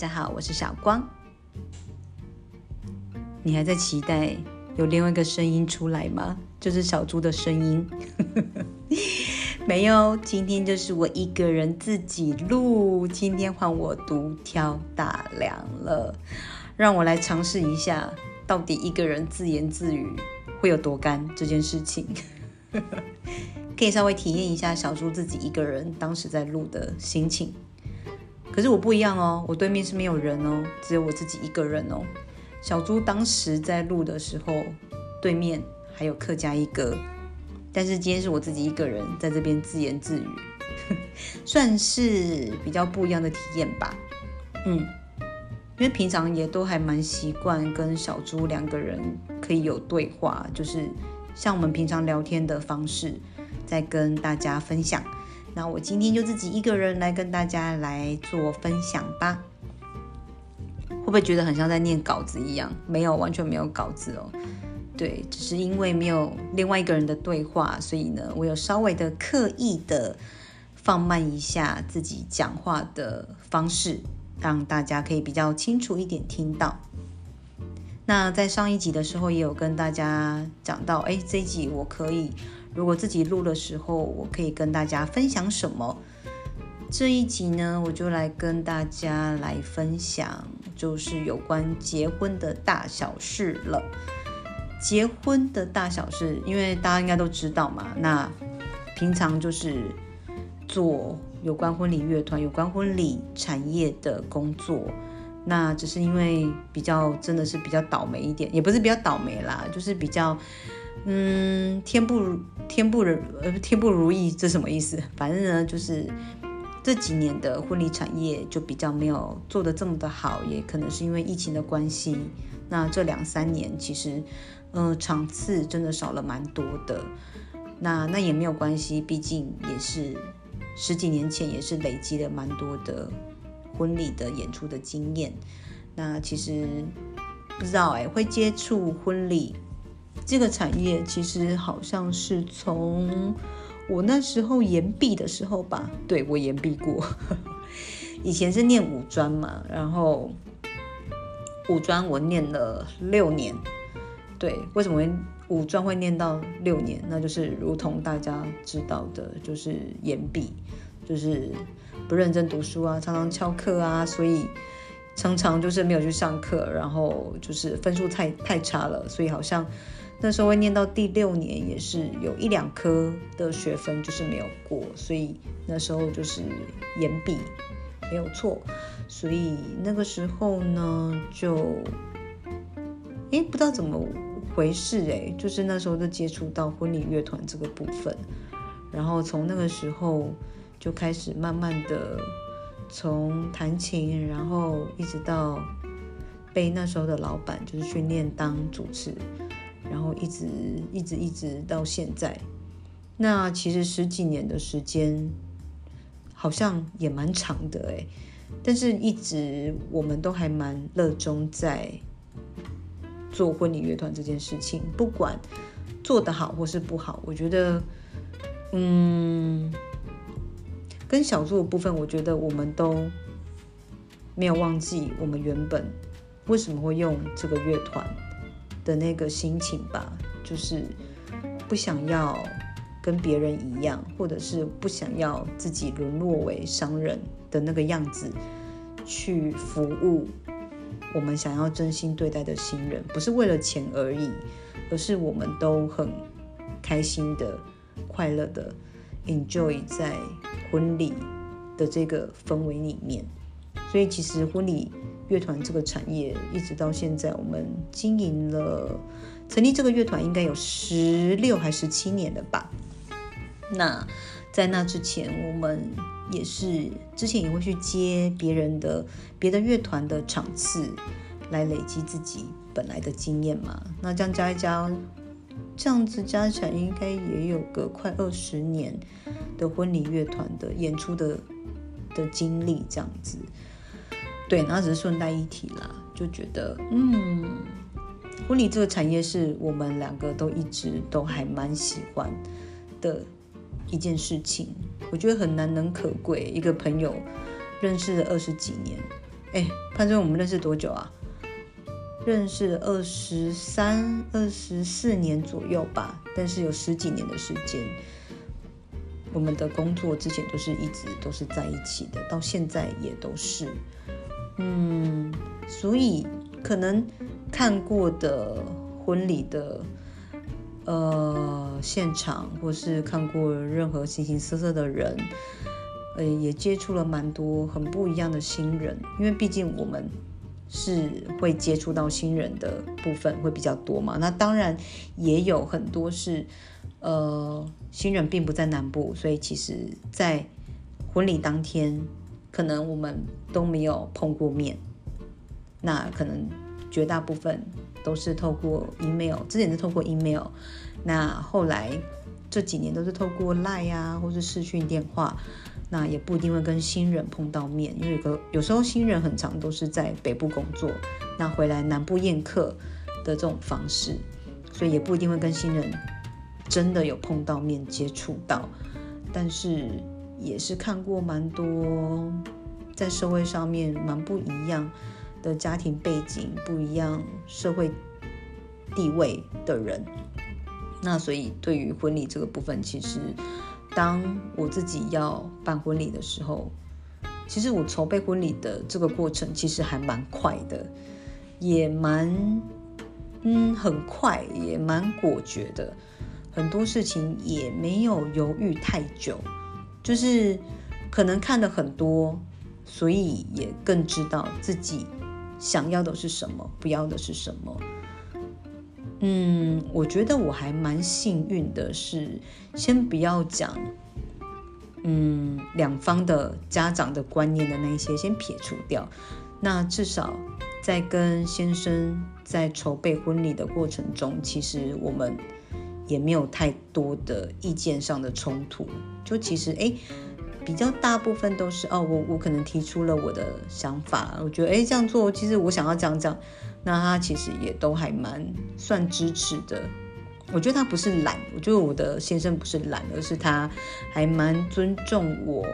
大家好，我是小光。你还在期待有另外一个声音出来吗？就是小猪的声音。没有，今天就是我一个人自己录。今天换我独挑大梁了，让我来尝试一下，到底一个人自言自语会有多干这件事情。可以稍微体验一下小猪自己一个人当时在录的心情。可是我不一样哦，我对面是没有人哦，只有我自己一个人哦。小猪当时在录的时候，对面还有客家一哥，但是今天是我自己一个人在这边自言自语，算是比较不一样的体验吧。嗯，因为平常也都还蛮习惯跟小猪两个人可以有对话，就是像我们平常聊天的方式，在跟大家分享。那我今天就自己一个人来跟大家来做分享吧，会不会觉得很像在念稿子一样？没有，完全没有稿子哦。对，只是因为没有另外一个人的对话，所以呢，我有稍微的刻意的放慢一下自己讲话的方式，让大家可以比较清楚一点听到。那在上一集的时候也有跟大家讲到，哎，这一集我可以。如果自己录的时候，我可以跟大家分享什么？这一集呢，我就来跟大家来分享，就是有关结婚的大小事了。结婚的大小事，因为大家应该都知道嘛。那平常就是做有关婚礼乐团、有关婚礼产业的工作。那只是因为比较真的是比较倒霉一点，也不是比较倒霉啦，就是比较。嗯，天不天不如呃天不如意，这什么意思？反正呢，就是这几年的婚礼产业就比较没有做的这么的好，也可能是因为疫情的关系。那这两三年其实，呃，场次真的少了蛮多的。那那也没有关系，毕竟也是十几年前也是累积了蛮多的婚礼的演出的经验。那其实不知道哎，会接触婚礼。这个产业其实好像是从我那时候研毕的时候吧，对我研毕过，以前是念五专嘛，然后五专我念了六年，对，为什么会五专会念到六年？那就是如同大家知道的，就是研毕，就是不认真读书啊，常常翘课啊，所以常常就是没有去上课，然后就是分数太太差了，所以好像。那时候会念到第六年，也是有一两科的学分就是没有过，所以那时候就是延毕，没有错。所以那个时候呢，就诶不知道怎么回事诶，就是那时候就接触到婚礼乐团这个部分，然后从那个时候就开始慢慢的从弹琴，然后一直到被那时候的老板就是训练当主持。然后一直一直一直到现在，那其实十几年的时间，好像也蛮长的诶。但是一直我们都还蛮热衷在做婚礼乐团这件事情，不管做得好或是不好，我觉得，嗯，跟小作的部分，我觉得我们都没有忘记我们原本为什么会用这个乐团。的那个心情吧，就是不想要跟别人一样，或者是不想要自己沦落为商人的那个样子去服务我们想要真心对待的新人，不是为了钱而已，而是我们都很开心的、快乐的 enjoy 在婚礼的这个氛围里面，所以其实婚礼。乐团这个产业一直到现在，我们经营了成立这个乐团应该有十六还十七年了吧？那在那之前，我们也是之前也会去接别人的别的乐团的场次，来累积自己本来的经验嘛。那这样加一加，这样子加起来应该也有个快二十年的婚礼乐团的演出的的经历，这样子。对，然后只是顺带一提啦，就觉得，嗯，婚礼这个产业是我们两个都一直都还蛮喜欢的一件事情。我觉得很难能可贵，一个朋友认识了二十几年，哎，潘总，我们认识多久啊？认识二十三、二十四年左右吧，但是有十几年的时间，我们的工作之前都是一直都是在一起的，到现在也都是。嗯，所以可能看过的婚礼的呃现场，或是看过任何形形色色的人，呃，也接触了蛮多很不一样的新人，因为毕竟我们。是会接触到新人的部分会比较多嘛？那当然也有很多是，呃，新人并不在南部，所以其实，在婚礼当天，可能我们都没有碰过面。那可能绝大部分都是透过 email，之前是透过 email，那后来这几年都是透过 line 啊，或是视讯电话。那也不一定会跟新人碰到面，因为有个有时候新人很长都是在北部工作，那回来南部宴客的这种方式，所以也不一定会跟新人真的有碰到面接触到，但是也是看过蛮多在社会上面蛮不一样的家庭背景、不一样社会地位的人，那所以对于婚礼这个部分，其实。当我自己要办婚礼的时候，其实我筹备婚礼的这个过程其实还蛮快的，也蛮嗯很快，也蛮果决的，很多事情也没有犹豫太久，就是可能看的很多，所以也更知道自己想要的是什么，不要的是什么。嗯，我觉得我还蛮幸运的，是先不要讲，嗯，两方的家长的观念的那些先撇除掉。那至少在跟先生在筹备婚礼的过程中，其实我们也没有太多的意见上的冲突。就其实哎，比较大部分都是哦，我我可能提出了我的想法，我觉得哎这样做，其实我想要这样这样。那他其实也都还蛮算支持的，我觉得他不是懒，我觉得我的先生不是懒，而是他还蛮尊重我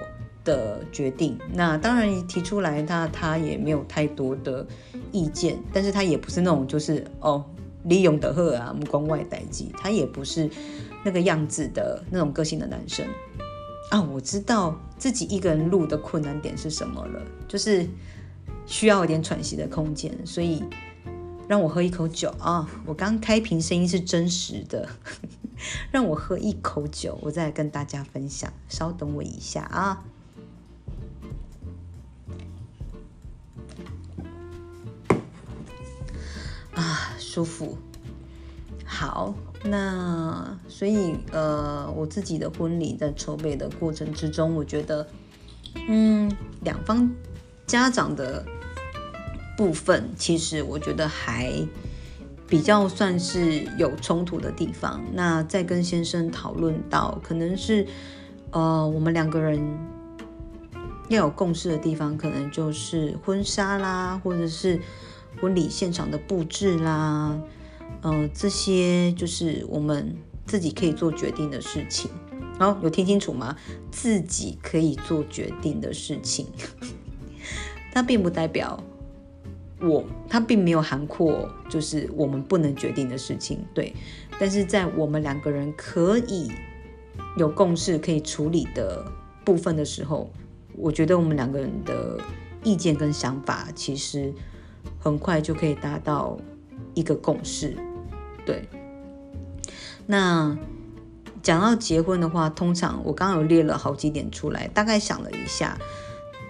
的决定。那当然提出来，他他也没有太多的意见，但是他也不是那种就是哦利用的赫啊目光外待机，他也不是那个样子的那种个性的男生啊。我知道自己一个人录的困难点是什么了，就是需要一点喘息的空间，所以。让我喝一口酒啊！我刚开瓶，声音是真实的。让我喝一口酒，我再跟大家分享。稍等我一下啊！舒服。好，那所以呃，我自己的婚礼在筹备的过程之中，我觉得，嗯，两方家长的。部分其实我觉得还比较算是有冲突的地方。那在跟先生讨论到，可能是呃我们两个人要有共识的地方，可能就是婚纱啦，或者是婚礼现场的布置啦，呃这些就是我们自己可以做决定的事情。好，有听清楚吗？自己可以做决定的事情，它并不代表。我它并没有涵括，就是我们不能决定的事情，对。但是在我们两个人可以有共识、可以处理的部分的时候，我觉得我们两个人的意见跟想法，其实很快就可以达到一个共识，对。那讲到结婚的话，通常我刚刚有列了好几点出来，大概想了一下，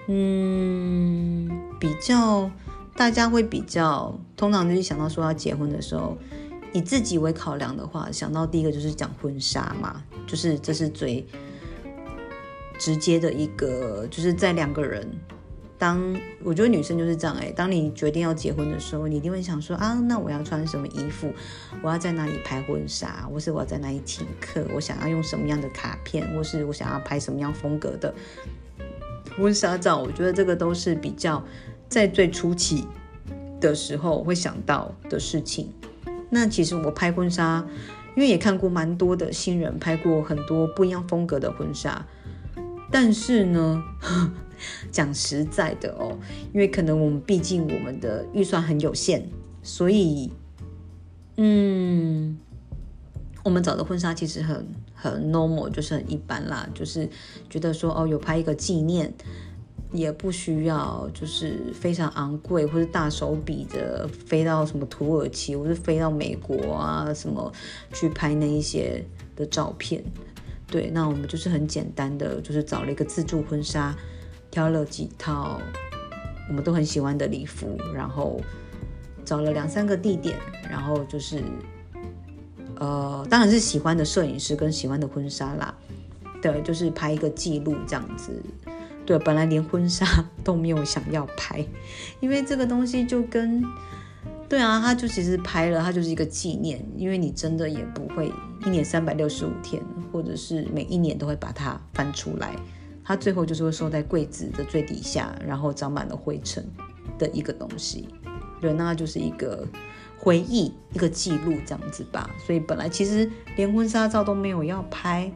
嗯，比较。大家会比较，通常就是想到说要结婚的时候，以自己为考量的话，想到第一个就是讲婚纱嘛，就是这是最直接的一个，就是在两个人，当我觉得女生就是这样哎，当你决定要结婚的时候，你一定会想说啊，那我要穿什么衣服，我要在哪里拍婚纱，或是我要在哪里请客，我想要用什么样的卡片，或是我想要拍什么样风格的婚纱照，我觉得这个都是比较。在最初期的时候会想到的事情，那其实我拍婚纱，因为也看过蛮多的新人拍过很多不一样风格的婚纱，但是呢，讲实在的哦，因为可能我们毕竟我们的预算很有限，所以，嗯，我们找的婚纱其实很很 normal，就是很一般啦，就是觉得说哦，有拍一个纪念。也不需要，就是非常昂贵或者大手笔的飞到什么土耳其，或是飞到美国啊什么去拍那一些的照片。对，那我们就是很简单的，就是找了一个自助婚纱，挑了几套我们都很喜欢的礼服，然后找了两三个地点，然后就是呃，当然是喜欢的摄影师跟喜欢的婚纱啦。对，就是拍一个记录这样子。对，本来连婚纱都没有想要拍，因为这个东西就跟，对啊，他就其实拍了，它就是一个纪念，因为你真的也不会一年三百六十五天，或者是每一年都会把它翻出来，它最后就是会收在柜子的最底下，然后长满了灰尘的一个东西。对，那就是一个回忆，一个记录这样子吧。所以本来其实连婚纱照都没有要拍。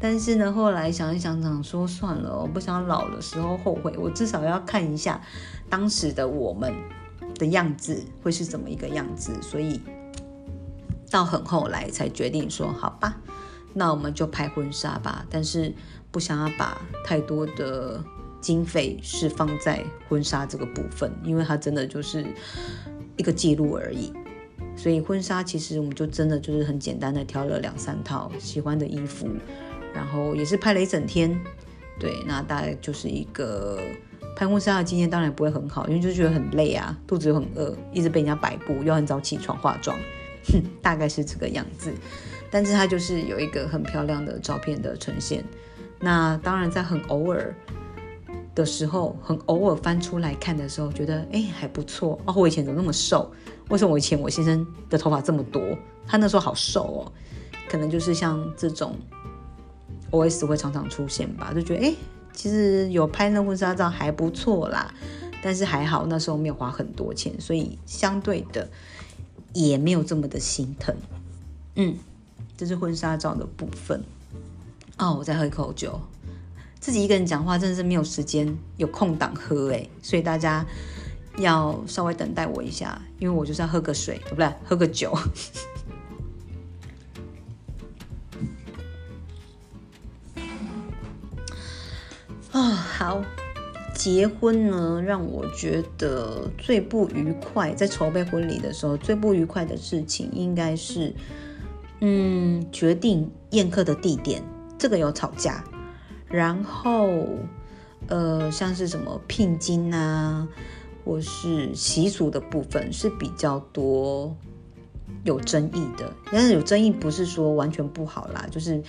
但是呢，后来想一想，想说算了，我不想老的时候后悔，我至少要看一下当时的我们的样子会是怎么一个样子，所以到很后来才决定说，好吧，那我们就拍婚纱吧。但是不想要把太多的经费是放在婚纱这个部分，因为它真的就是一个记录而已。所以婚纱其实我们就真的就是很简单的挑了两三套喜欢的衣服。然后也是拍了一整天，对，那大概就是一个拍婚纱的经验，当然不会很好，因为就觉得很累啊，肚子又很饿，一直被人家摆布，又很早起床化妆，哼，大概是这个样子。但是它就是有一个很漂亮的照片的呈现。那当然在很偶尔的时候，很偶尔翻出来看的时候，觉得哎还不错。哦，我以前怎么那么瘦？为什么我以前我先生的头发这么多？他那时候好瘦哦，可能就是像这种。O.S 会常常出现吧，就觉得哎，其实有拍那婚纱照还不错啦，但是还好那时候没有花很多钱，所以相对的也没有这么的心疼。嗯，这是婚纱照的部分。哦，我再喝一口酒，自己一个人讲话真的是没有时间有空档喝哎，所以大家要稍微等待我一下，因为我就是要喝个水，不对，喝个酒。啊，好，结婚呢，让我觉得最不愉快，在筹备婚礼的时候，最不愉快的事情应该是，嗯，决定宴客的地点，这个有吵架，然后，呃，像是什么聘金啊，或是习俗的部分是比较多有争议的，但是有争议不是说完全不好啦，就是，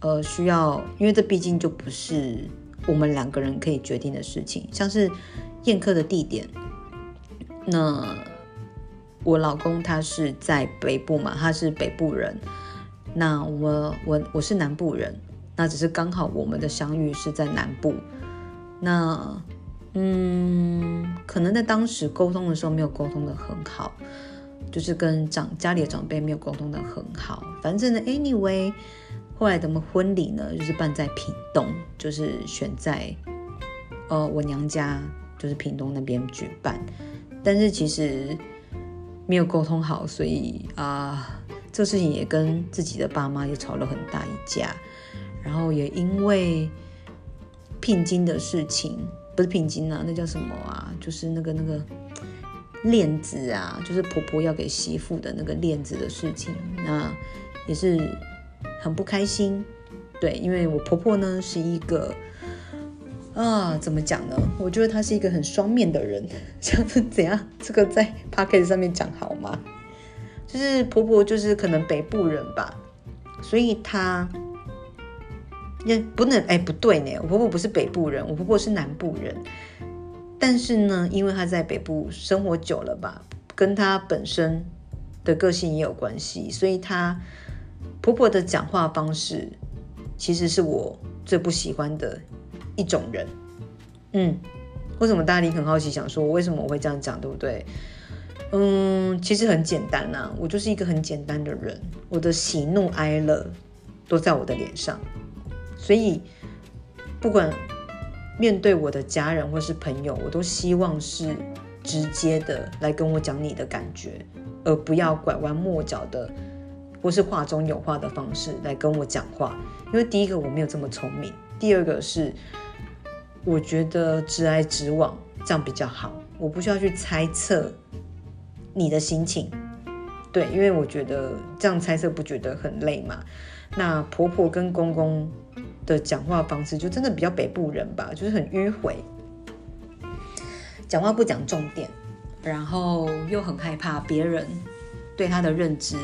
呃，需要，因为这毕竟就不是。我们两个人可以决定的事情，像是宴客的地点。那我老公他是在北部嘛，他是北部人。那我我我是南部人，那只是刚好我们的相遇是在南部。那嗯，可能在当时沟通的时候没有沟通的很好，就是跟长家里的长辈没有沟通的很好。反正呢，anyway。后来的么婚礼呢，就是办在屏东，就是选在呃我娘家，就是屏东那边举办。但是其实没有沟通好，所以啊，这事情也跟自己的爸妈也吵了很大一架。然后也因为聘金的事情，不是聘金啊，那叫什么啊？就是那个那个链子啊，就是婆婆要给媳妇的那个链子的事情，那也是。很不开心，对，因为我婆婆呢是一个啊，怎么讲呢？我觉得她是一个很双面的人，像是怎样？这个在 p o c a s t 上面讲好吗？就是婆婆就是可能北部人吧，所以她不能哎，不对呢，我婆婆不是北部人，我婆婆是南部人，但是呢，因为她在北部生活久了吧，跟她本身的个性也有关系，所以她。婆婆的讲话方式，其实是我最不喜欢的一种人。嗯，为什么大家很好奇，想说为什么我会这样讲，对不对？嗯，其实很简单呐，我就是一个很简单的人，我的喜怒哀乐都在我的脸上，所以不管面对我的家人或是朋友，我都希望是直接的来跟我讲你的感觉，而不要拐弯抹角的，或是话中有话的方式来跟我讲话。因为第一个我没有这么聪明，第二个是我觉得直来直往这样比较好，我不需要去猜测你的心情。对，因为我觉得这样猜测不觉得很累嘛。那婆婆跟公公。的讲话方式就真的比较北部人吧，就是很迂回，讲话不讲重点，然后又很害怕别人对她的认知，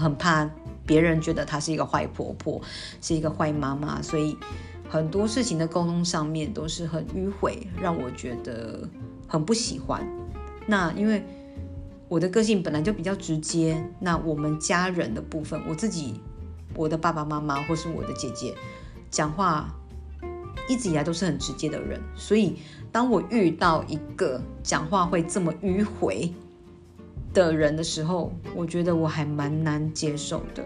很怕别人觉得她是一个坏婆婆，是一个坏妈妈，所以很多事情的沟通上面都是很迂回，让我觉得很不喜欢。那因为我的个性本来就比较直接，那我们家人的部分，我自己，我的爸爸妈妈或是我的姐姐。讲话一直以来都是很直接的人，所以当我遇到一个讲话会这么迂回的人的时候，我觉得我还蛮难接受的。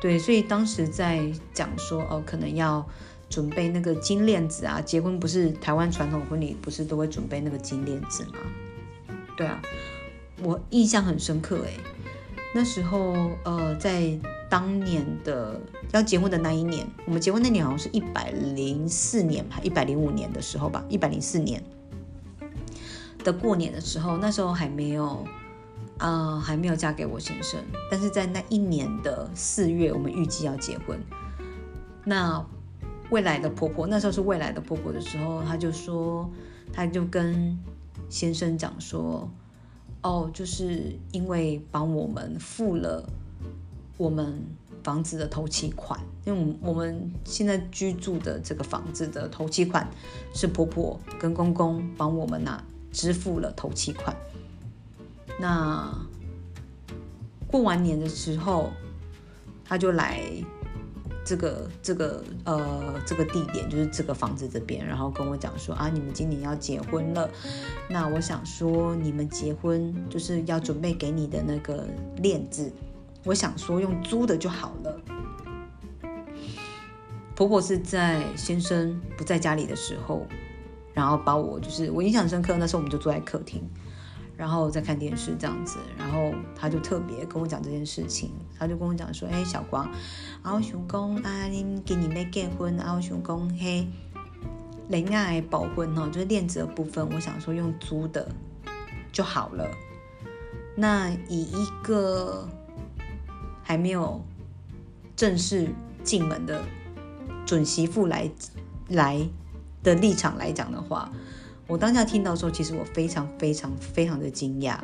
对，所以当时在讲说哦，可能要准备那个金链子啊，结婚不是台湾传统婚礼不是都会准备那个金链子吗？对啊，我印象很深刻哎，那时候呃在。当年的要结婚的那一年，我们结婚那年好像是一百零四年吧，一百零五年的时候吧，一百零四年的过年的时候，那时候还没有啊，还没有嫁给我先生。但是在那一年的四月，我们预计要结婚。那未来的婆婆，那时候是未来的婆婆的时候，她就说，她就跟先生讲说，哦，就是因为帮我们付了。我们房子的头期款，因为我们现在居住的这个房子的头期款是婆婆跟公公帮我们呐支付了头期款。那过完年的时候，他就来这个这个呃这个地点，就是这个房子这边，然后跟我讲说啊，你们今年要结婚了，那我想说你们结婚就是要准备给你的那个链子。我想说用租的就好了。婆婆是在先生不在家里的时候，然后把我就是我印象深刻。那时候我们就坐在客厅，然后在看电视这样子，然后他就特别跟我讲这件事情。他就跟我讲说：“哎，小光，啊，我想讲啊，你今年要结婚，啊，我想讲嘿，恋爱保婚哦，就是链子的部分，我想说用租的就好了。那以一个。”还没有正式进门的准媳妇来来的立场来讲的话，我当下听到说，其实我非常非常非常的惊讶。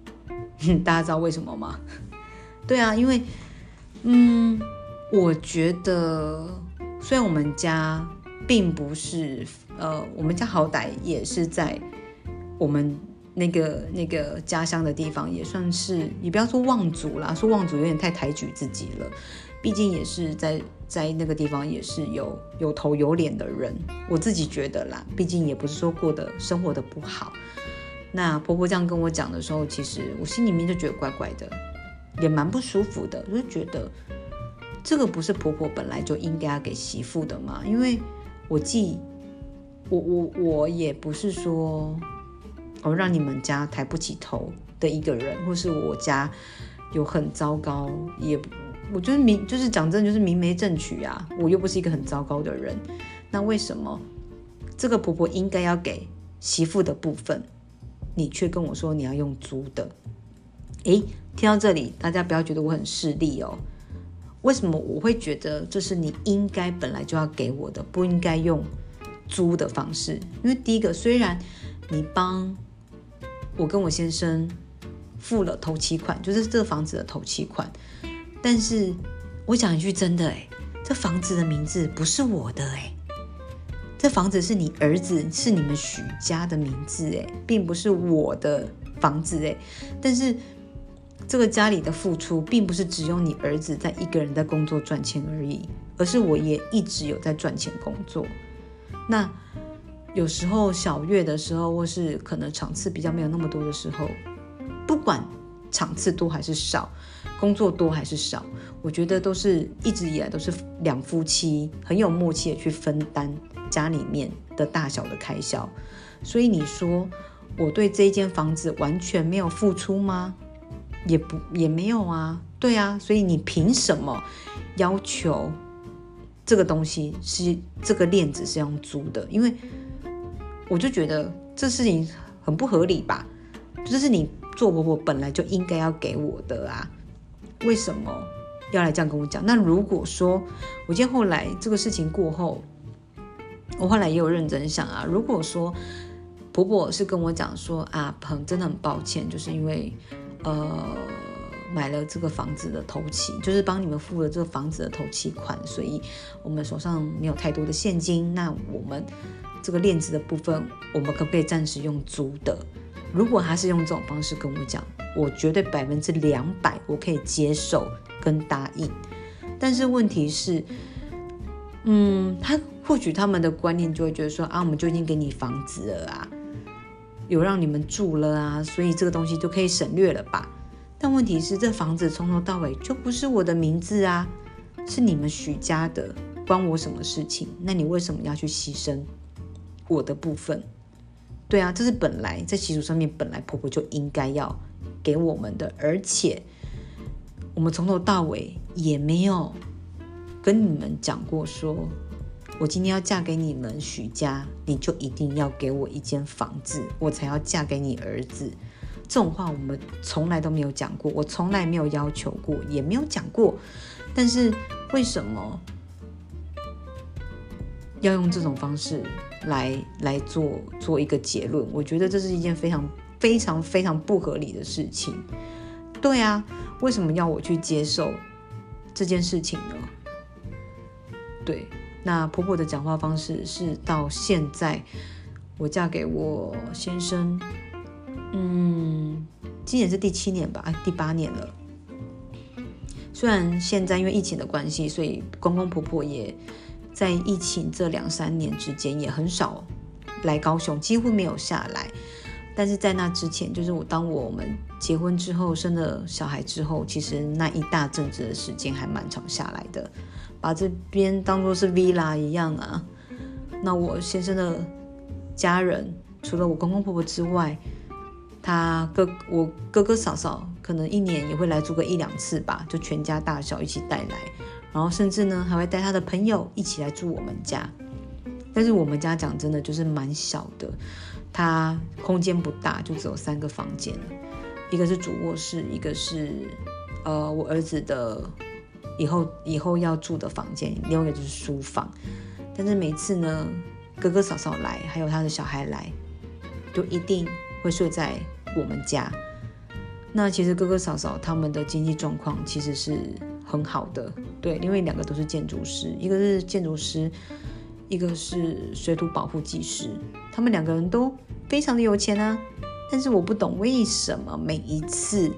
大家知道为什么吗？对啊，因为嗯，我觉得虽然我们家并不是呃，我们家好歹也是在我们。那个那个家乡的地方也算是，你不要说望族啦，说望族有点太抬举自己了。毕竟也是在在那个地方也是有有头有脸的人，我自己觉得啦。毕竟也不是说过得生活的不好。那婆婆这样跟我讲的时候，其实我心里面就觉得怪怪的，也蛮不舒服的，就觉得这个不是婆婆本来就应该要给媳妇的嘛？因为我既我我我也不是说。我让你们家抬不起头的一个人，或是我家有很糟糕，也我觉得明就是讲真，就是明媒正娶啊。我又不是一个很糟糕的人，那为什么这个婆婆应该要给媳妇的部分，你却跟我说你要用租的？诶，听到这里，大家不要觉得我很势利哦。为什么我会觉得这是你应该本来就要给我的，不应该用租的方式？因为第一个，虽然你帮。我跟我先生付了头期款，就是这个房子的头期款。但是我讲一句真的，哎，这房子的名字不是我的，哎，这房子是你儿子，是你们许家的名字，哎，并不是我的房子，哎。但是这个家里的付出，并不是只有你儿子在一个人在工作赚钱而已，而是我也一直有在赚钱工作。那。有时候小月的时候，或是可能场次比较没有那么多的时候，不管场次多还是少，工作多还是少，我觉得都是一直以来都是两夫妻很有默契的去分担家里面的大小的开销。所以你说我对这一间房子完全没有付出吗？也不也没有啊，对啊，所以你凭什么要求这个东西是这个链子是用租的？因为我就觉得这事情很不合理吧，这是你做婆婆本来就应该要给我的啊，为什么要来这样跟我讲？那如果说我今天后来这个事情过后，我后来也有认真想啊，如果说婆婆是跟我讲说啊，鹏真的很抱歉，就是因为。呃，买了这个房子的头期，就是帮你们付了这个房子的头期款，所以我们手上没有太多的现金。那我们这个链子的部分，我们可不可以暂时用租的？如果他是用这种方式跟我讲，我绝对百分之两百我可以接受跟答应。但是问题是，嗯，他或许他们的观念就会觉得说啊，我们就已经给你房子了啊。有让你们住了啊，所以这个东西就可以省略了吧？但问题是，这房子从头到尾就不是我的名字啊，是你们许家的，关我什么事情？那你为什么要去牺牲我的部分？对啊，这是本来在习俗上面本来婆婆就应该要给我们的，而且我们从头到尾也没有跟你们讲过说。我今天要嫁给你们许家，你就一定要给我一间房子，我才要嫁给你儿子。这种话我们从来都没有讲过，我从来没有要求过，也没有讲过。但是为什么要用这种方式来来做做一个结论？我觉得这是一件非常非常非常不合理的事情。对啊，为什么要我去接受这件事情呢？对。那婆婆的讲话方式是到现在，我嫁给我先生，嗯，今年是第七年吧，哎，第八年了。虽然现在因为疫情的关系，所以公公婆婆也在疫情这两三年之间也很少来高雄，几乎没有下来。但是在那之前，就是我当我们结婚之后，生了小孩之后，其实那一大阵子的时间还蛮长下来的。把这边当做是 villa 一样啊，那我先生的家人除了我公公婆婆之外，他哥我哥哥嫂嫂可能一年也会来住个一两次吧，就全家大小一起带来，然后甚至呢还会带他的朋友一起来住我们家。但是我们家讲真的就是蛮小的，它空间不大，就只有三个房间，一个是主卧室，一个是呃我儿子的。以后以后要住的房间，另外一个就是书房。但是每次呢，哥哥嫂嫂来，还有他的小孩来，都一定会睡在我们家。那其实哥哥嫂嫂他们的经济状况其实是很好的，对，因为两个都是建筑师，一个是建筑师，一个是水土保护技师，他们两个人都非常的有钱啊。但是我不懂为什么每一次。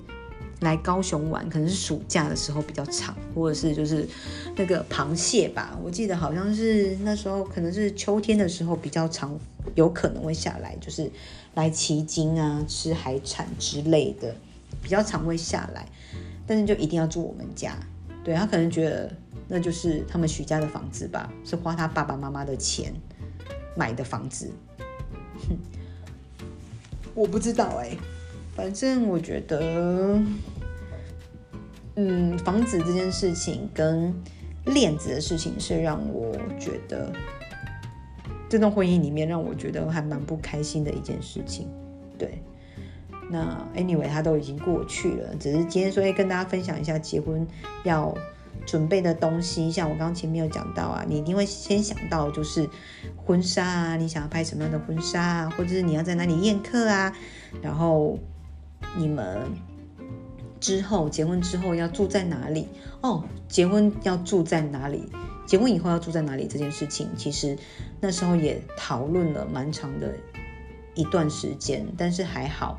来高雄玩，可能是暑假的时候比较长，或者是就是那个螃蟹吧。我记得好像是那时候，可能是秋天的时候比较长，有可能会下来，就是来奇经啊，吃海产之类的，比较常会下来。但是就一定要住我们家，对他可能觉得那就是他们许家的房子吧，是花他爸爸妈妈的钱买的房子。哼，我不知道哎。反正我觉得，嗯，房子这件事情跟链子的事情是让我觉得这段婚姻里面让我觉得还蛮不开心的一件事情。对，那 anyway，它都已经过去了，只是今天说跟大家分享一下结婚要准备的东西。像我刚刚前面有讲到啊，你一定会先想到就是婚纱啊，你想要拍什么样的婚纱啊，或者是你要在哪里宴客啊，然后。你们之后结婚之后要住在哪里？哦，结婚要住在哪里？结婚以后要住在哪里？这件事情其实那时候也讨论了蛮长的一段时间，但是还好，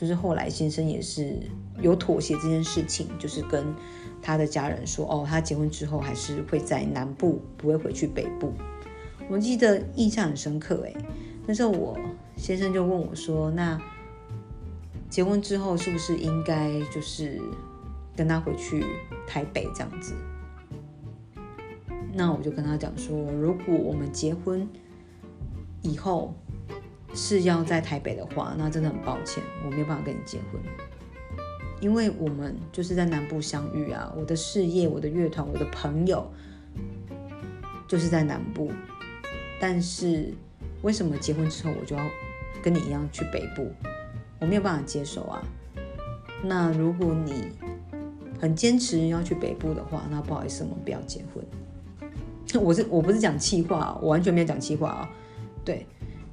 就是后来先生也是有妥协这件事情，就是跟他的家人说，哦，他结婚之后还是会在南部，不会回去北部。我记得印象很深刻，诶，那时候我先生就问我说，那。结婚之后是不是应该就是跟他回去台北这样子？那我就跟他讲说，如果我们结婚以后是要在台北的话，那真的很抱歉，我没有办法跟你结婚，因为我们就是在南部相遇啊。我的事业、我的乐团、我的朋友，就是在南部。但是为什么结婚之后我就要跟你一样去北部？我没有办法接受啊。那如果你很坚持要去北部的话，那不好意思，我们不要结婚。我是我不是讲气话，我完全没有讲气话啊。对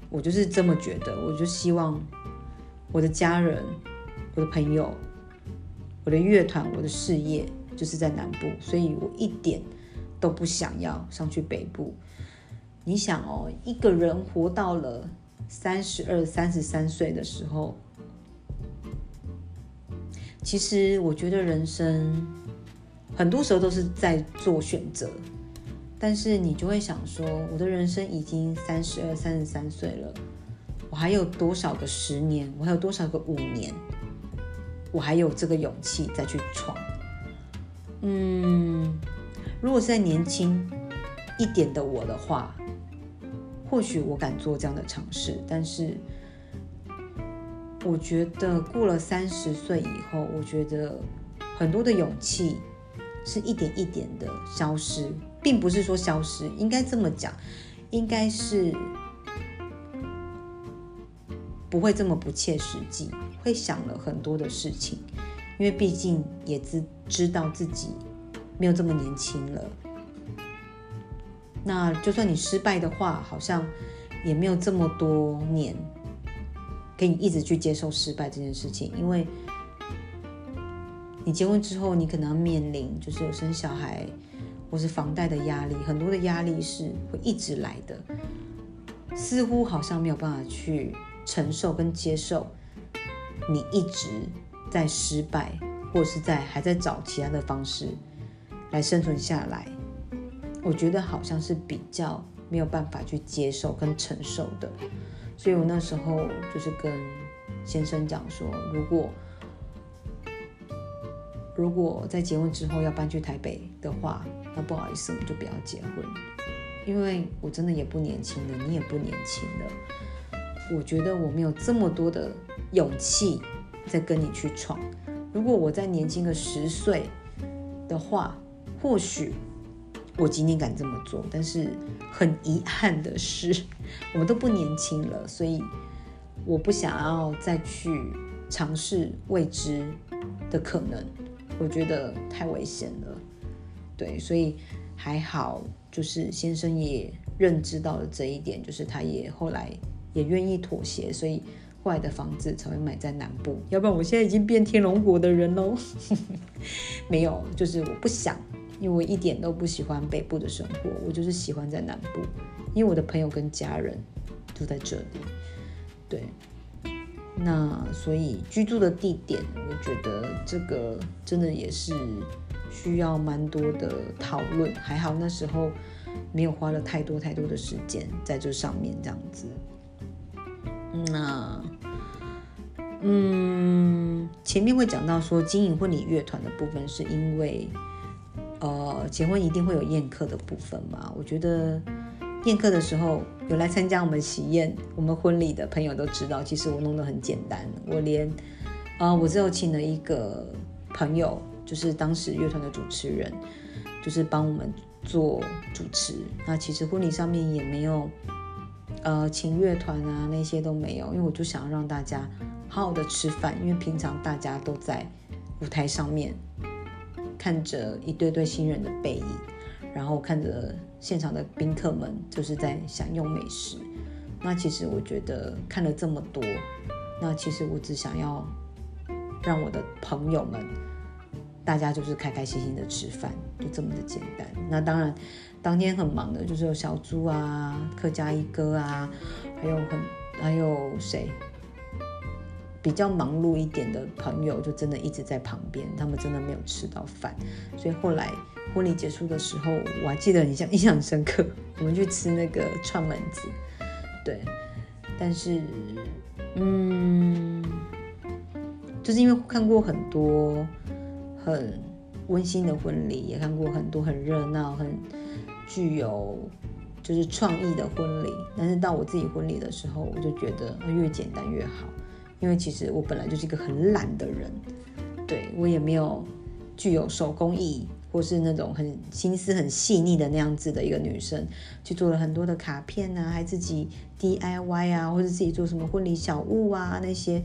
我就是这么觉得，我就希望我的家人、我的朋友、我的乐团、我的事业就是在南部，所以我一点都不想要上去北部。你想哦，一个人活到了三十二、三十三岁的时候，其实我觉得人生很多时候都是在做选择。但是你就会想说，我的人生已经三十二、三十三岁了，我还有多少个十年？我还有多少个五年？我还有这个勇气再去闯？嗯，如果是在年轻一点的我的话，或许我敢做这样的尝试。但是，我觉得过了三十岁以后，我觉得很多的勇气是一点一点的消失。并不是说消失，应该这么讲，应该是不会这么不切实际，会想了很多的事情，因为毕竟也知知道自己没有这么年轻了。那就算你失败的话，好像也没有这么多年可以一直去接受失败这件事情，因为你结婚之后，你可能要面临就是有生小孩。或是房贷的压力，很多的压力是会一直来的，似乎好像没有办法去承受跟接受，你一直在失败，或是在还在找其他的方式来生存下来，我觉得好像是比较没有办法去接受跟承受的，所以我那时候就是跟先生讲说，如果如果在结婚之后要搬去台北的话，那不好意思，我们就不要结婚，因为我真的也不年轻了，你也不年轻了。我觉得我没有这么多的勇气再跟你去闯。如果我再年轻个十岁的话，或许我今天敢这么做。但是很遗憾的是，我们都不年轻了，所以我不想要再去尝试未知的可能。我觉得太危险了，对，所以还好，就是先生也认知到了这一点，就是他也后来也愿意妥协，所以后来的房子才会买在南部，要不然我现在已经变天龙国的人喽。没有，就是我不想，因为我一点都不喜欢北部的生活，我就是喜欢在南部，因为我的朋友跟家人都在这里，对。那所以居住的地点，我觉得这个真的也是需要蛮多的讨论。还好那时候没有花了太多太多的时间在这上面，这样子。那嗯，前面会讲到说经营婚礼乐团的部分，是因为呃结婚一定会有宴客的部分嘛？我觉得。宴客的时候，有来参加我们喜宴、我们婚礼的朋友都知道，其实我弄得很简单。我连，呃，我只有请了一个朋友，就是当时乐团的主持人，就是帮我们做主持。那其实婚礼上面也没有，呃，请乐团啊那些都没有，因为我就想要让大家好好的吃饭，因为平常大家都在舞台上面看着一对对新人的背影。然后看着现场的宾客们就是在享用美食，那其实我觉得看了这么多，那其实我只想要让我的朋友们，大家就是开开心心的吃饭，就这么的简单。那当然，当天很忙的就是有小猪啊、客家一哥啊，还有很还有谁？比较忙碌一点的朋友，就真的一直在旁边，他们真的没有吃到饭，所以后来婚礼结束的时候，我还记得很像印象深刻，我们去吃那个串门子，对，但是，嗯，就是因为看过很多很温馨的婚礼，也看过很多很热闹、很具有就是创意的婚礼。但是到我自己婚礼的时候，我就觉得越简单越好，因为其实我本来就是一个很懒的人，对我也没有具有手工艺。或是那种很心思很细腻的那样子的一个女生，去做了很多的卡片啊，还自己 DIY 啊，或者自己做什么婚礼小物啊那些，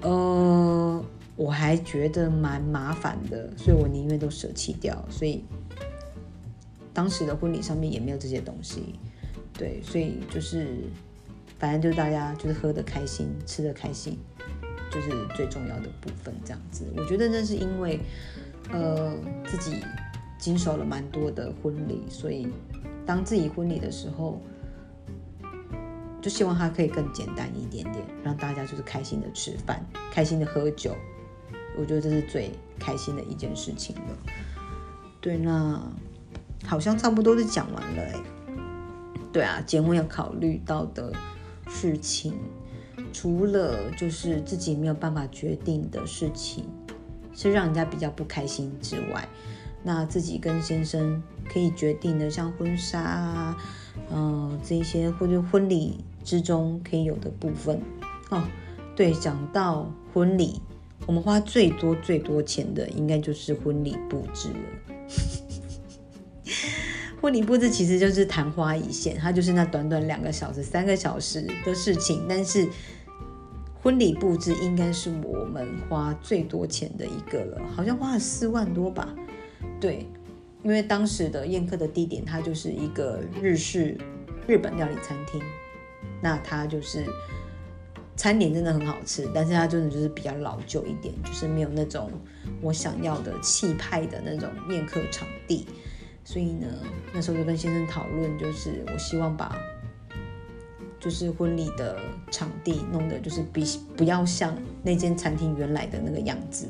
呃，我还觉得蛮麻烦的，所以我宁愿都舍弃掉。所以当时的婚礼上面也没有这些东西，对，所以就是反正就是大家就是喝的开心，吃的开心，就是最重要的部分这样子。我觉得那是因为。呃，自己经手了蛮多的婚礼，所以当自己婚礼的时候，就希望它可以更简单一点点，让大家就是开心的吃饭，开心的喝酒。我觉得这是最开心的一件事情了。对，那好像差不多是讲完了哎。对啊，结婚要考虑到的事情，除了就是自己没有办法决定的事情。是让人家比较不开心之外，那自己跟先生可以决定的，像婚纱啊，嗯，这些或者婚礼之中可以有的部分哦。对，讲到婚礼，我们花最多最多钱的，应该就是婚礼布置了。婚礼布置其实就是昙花一现，它就是那短短两个小时、三个小时的事情，但是。婚礼布置应该是我们花最多钱的一个了，好像花了四万多吧。对，因为当时的宴客的地点，它就是一个日式日本料理餐厅，那它就是餐点真的很好吃，但是它真的就是比较老旧一点，就是没有那种我想要的气派的那种宴客场地。所以呢，那时候就跟先生讨论，就是我希望把。就是婚礼的场地弄的，就是比不要像那间餐厅原来的那个样子，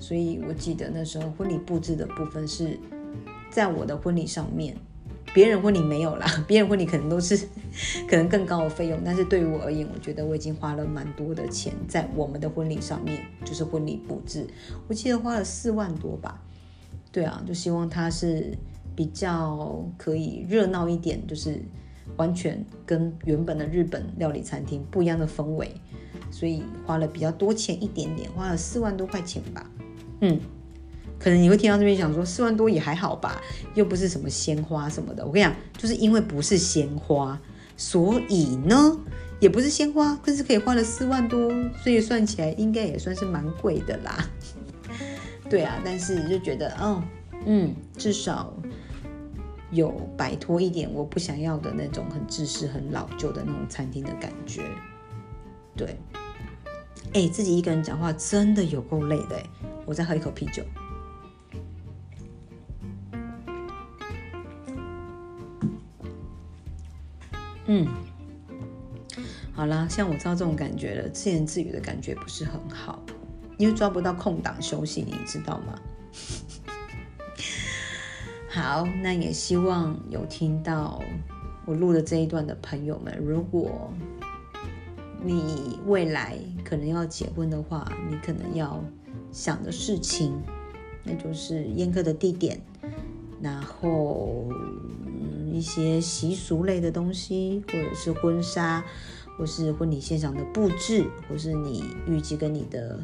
所以我记得那时候婚礼布置的部分是在我的婚礼上面，别人婚礼没有啦，别人婚礼可能都是 可能更高的费用，但是对于我而言，我觉得我已经花了蛮多的钱在我们的婚礼上面，就是婚礼布置，我记得花了四万多吧，对啊，就希望它是比较可以热闹一点，就是。完全跟原本的日本料理餐厅不一样的氛围，所以花了比较多钱一点点，花了四万多块钱吧。嗯，可能你会听到这边想说四万多也还好吧，又不是什么鲜花什么的。我跟你讲，就是因为不是鲜花，所以呢也不是鲜花，可是可以花了四万多，所以算起来应该也算是蛮贵的啦。对啊，但是就觉得，嗯嗯，至少。有摆脱一点我不想要的那种很自私、很老旧的那种餐厅的感觉，对。哎，自己一个人讲话真的有够累的哎！我再喝一口啤酒。嗯，好啦，像我知道这种感觉了，自言自语的感觉不是很好，因为抓不到空档休息，你知道吗？好，那也希望有听到我录的这一段的朋友们，如果你未来可能要结婚的话，你可能要想的事情，那就是宴客的地点，然后一些习俗类的东西，或者是婚纱，或是婚礼现场的布置，或是你预计跟你的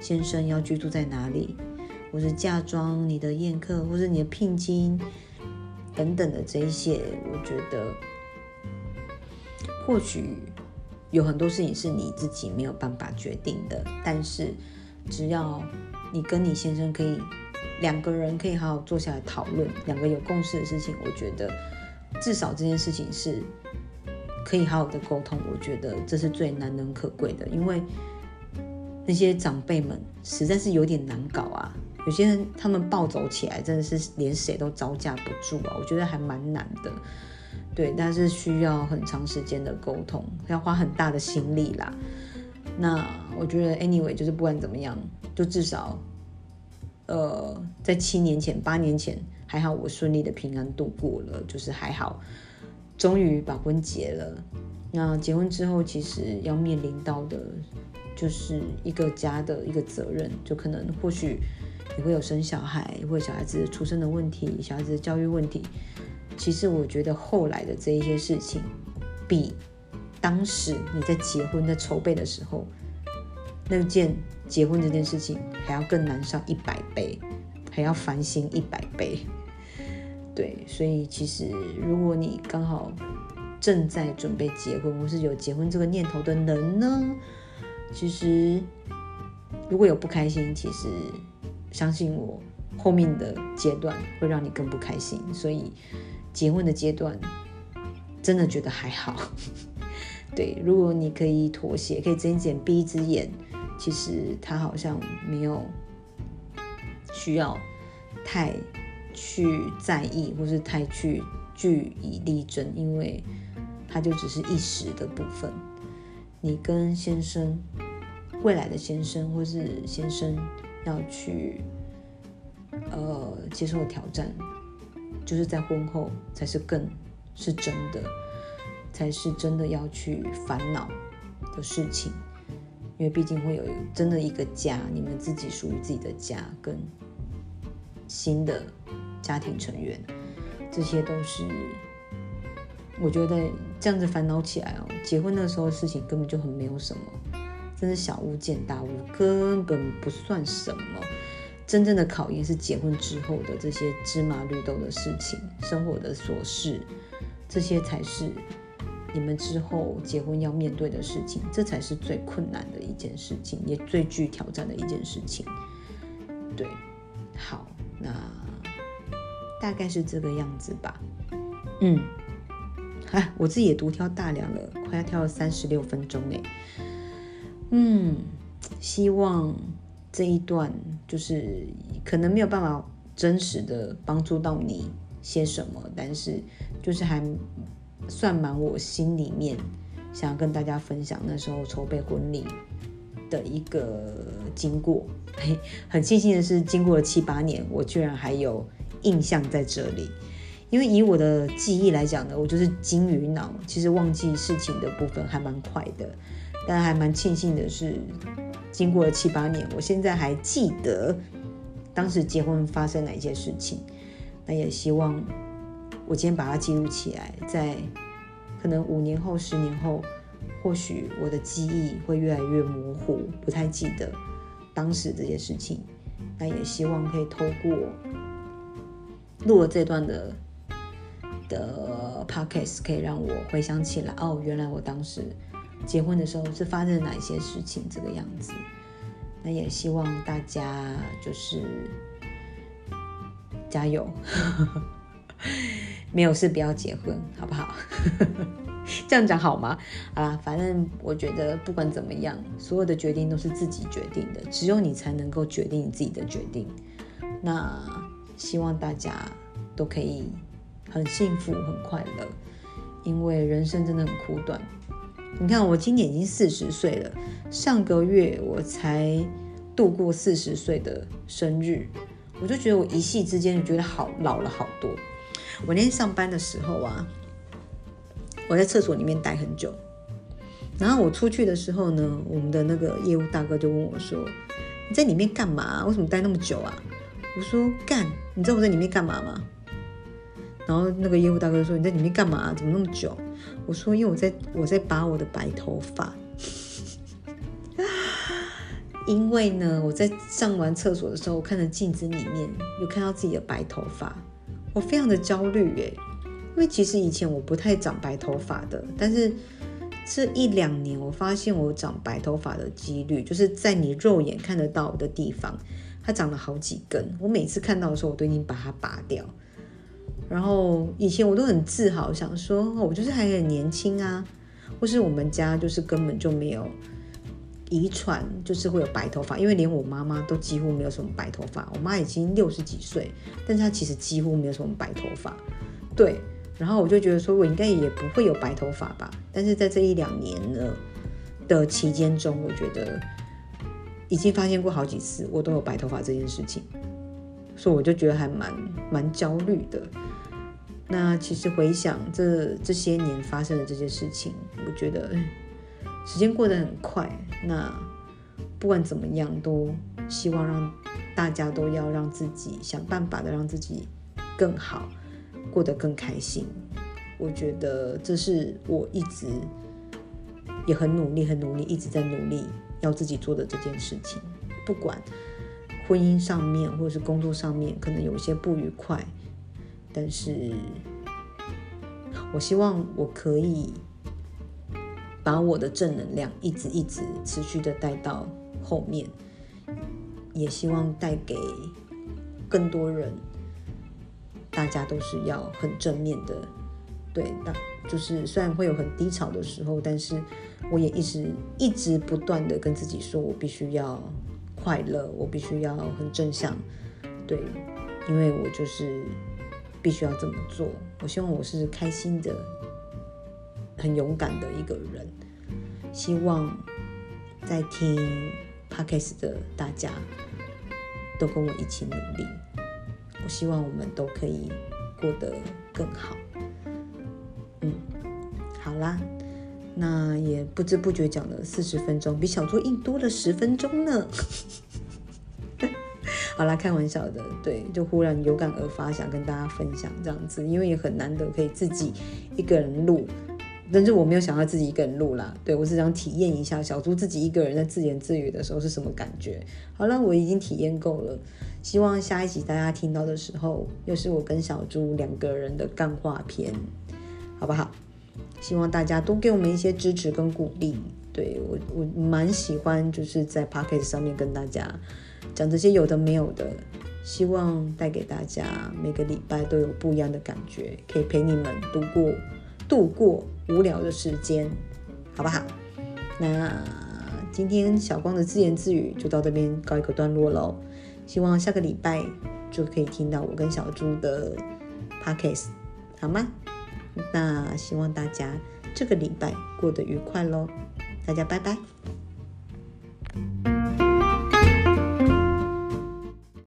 先生要居住在哪里。或是嫁妆、你的宴客，或是你的聘金等等的这一些，我觉得或许有很多事情是你自己没有办法决定的。但是只要你跟你先生可以两个人可以好好坐下来讨论，两个有共识的事情，我觉得至少这件事情是可以好好的沟通。我觉得这是最难能可贵的，因为那些长辈们实在是有点难搞啊。有些人他们暴走起来，真的是连谁都招架不住啊！我觉得还蛮难的，对，但是需要很长时间的沟通，要花很大的心力啦。那我觉得，anyway，就是不管怎么样，就至少，呃，在七年前、八年前还好，我顺利的平安度过了，就是还好，终于把婚结了。那结婚之后，其实要面临到的，就是一个家的一个责任，就可能或许。你会有生小孩，会有小孩子出生的问题，小孩子的教育问题，其实我觉得后来的这一些事情，比当时你在结婚的筹备的时候，那件结婚这件事情还要更难上一百倍，还要烦心一百倍。对，所以其实如果你刚好正在准备结婚，或是有结婚这个念头的人呢，其实如果有不开心，其实相信我，后面的阶段会让你更不开心。所以结婚的阶段真的觉得还好。对，如果你可以妥协，可以睁一只眼闭一只眼，其实他好像没有需要太。去在意，或是太去据以力争，因为他就只是一时的部分。你跟先生，未来的先生，或是先生要去呃接受挑战，就是在婚后才是更是真的，才是真的要去烦恼的事情。因为毕竟会有真的一个家，你们自己属于自己的家，跟新的。家庭成员，这些都是我觉得这样子烦恼起来哦，结婚那时候事情根本就很没有什么，真是小巫见大巫，根本不算什么。真正的考验是结婚之后的这些芝麻绿豆的事情，生活的琐事，这些才是你们之后结婚要面对的事情，这才是最困难的一件事情，也最具挑战的一件事情。对，好，那。大概是这个样子吧，嗯，哎，我自己也独挑大梁了，快要跳了三十六分钟哎，嗯，希望这一段就是可能没有办法真实的帮助到你些什么，但是就是还算满我心里面想要跟大家分享那时候筹备婚礼的一个经过，嘿，很庆幸的是，经过了七八年，我居然还有。印象在这里，因为以我的记忆来讲呢，我就是金鱼脑，其实忘记事情的部分还蛮快的。但还蛮庆幸的是，经过了七八年，我现在还记得当时结婚发生哪些事情。那也希望我今天把它记录起来，在可能五年后、十年后，或许我的记忆会越来越模糊，不太记得当时这些事情。那也希望可以透过。录了这段的的 podcast 可以让我回想起来，哦，原来我当时结婚的时候是发生了哪一些事情，这个样子。那也希望大家就是加油，没有事不要结婚，好不好？这样讲好吗？好啦，反正我觉得不管怎么样，所有的决定都是自己决定的，只有你才能够决定你自己的决定。那。希望大家都可以很幸福、很快乐，因为人生真的很苦短。你看，我今年已经四十岁了，上个月我才度过四十岁的生日，我就觉得我一夕之间就觉得好老了好多。我那天上班的时候啊，我在厕所里面待很久，然后我出去的时候呢，我们的那个业务大哥就问我说：“你在里面干嘛？为什么待那么久啊？”我说干，你知道我在里面干嘛吗？然后那个业务大哥说你在里面干嘛？怎么那么久？我说因为我在我在拔我的白头发，因为呢我在上完厕所的时候，我看着镜子里面有看到自己的白头发，我非常的焦虑诶，因为其实以前我不太长白头发的，但是这一两年我发现我长白头发的几率，就是在你肉眼看得到的地方。它长了好几根，我每次看到的时候，我都已经把它拔掉。然后以前我都很自豪，想说我就是还很年轻啊，或是我们家就是根本就没有遗传，就是会有白头发，因为连我妈妈都几乎没有什么白头发。我妈已经六十几岁，但是她其实几乎没有什么白头发。对，然后我就觉得说我应该也不会有白头发吧。但是在这一两年呢的期间中，我觉得。已经发现过好几次，我都有白头发这件事情，所以我就觉得还蛮蛮焦虑的。那其实回想这这些年发生的这些事情，我觉得时间过得很快。那不管怎么样，都希望让大家都要让自己想办法的让自己更好，过得更开心。我觉得这是我一直也很努力、很努力，一直在努力要自己做的这件事情。不管婚姻上面或者是工作上面，可能有一些不愉快，但是我希望我可以把我的正能量一直一直持续的带到后面，也希望带给更多人。大家都是要很正面的，对，那就是虽然会有很低潮的时候，但是我也一直一直不断的跟自己说，我必须要快乐，我必须要很正向，对，因为我就是必须要这么做。我希望我是开心的、很勇敢的一个人。希望在听 podcast 的大家都跟我一起努力。我希望我们都可以过得更好。嗯，好啦，那也不知不觉讲了四十分钟，比小猪硬多了十分钟呢。好啦，开玩笑的，对，就忽然有感而发，想跟大家分享这样子，因为也很难得可以自己一个人录，但是我没有想要自己一个人录啦，对我是想体验一下小猪自己一个人在自言自语的时候是什么感觉。好了，我已经体验够了。希望下一集大家听到的时候，又是我跟小猪两个人的干话片，好不好？希望大家多给我们一些支持跟鼓励。对我，我蛮喜欢就是在 p o c k e t 上面跟大家讲这些有的没有的，希望带给大家每个礼拜都有不一样的感觉，可以陪你们度过度过无聊的时间，好不好？那今天小光的自言自语就到这边告一个段落喽。希望下个礼拜就可以听到我跟小猪的 podcast，好吗？那希望大家这个礼拜过得愉快喽，大家拜拜。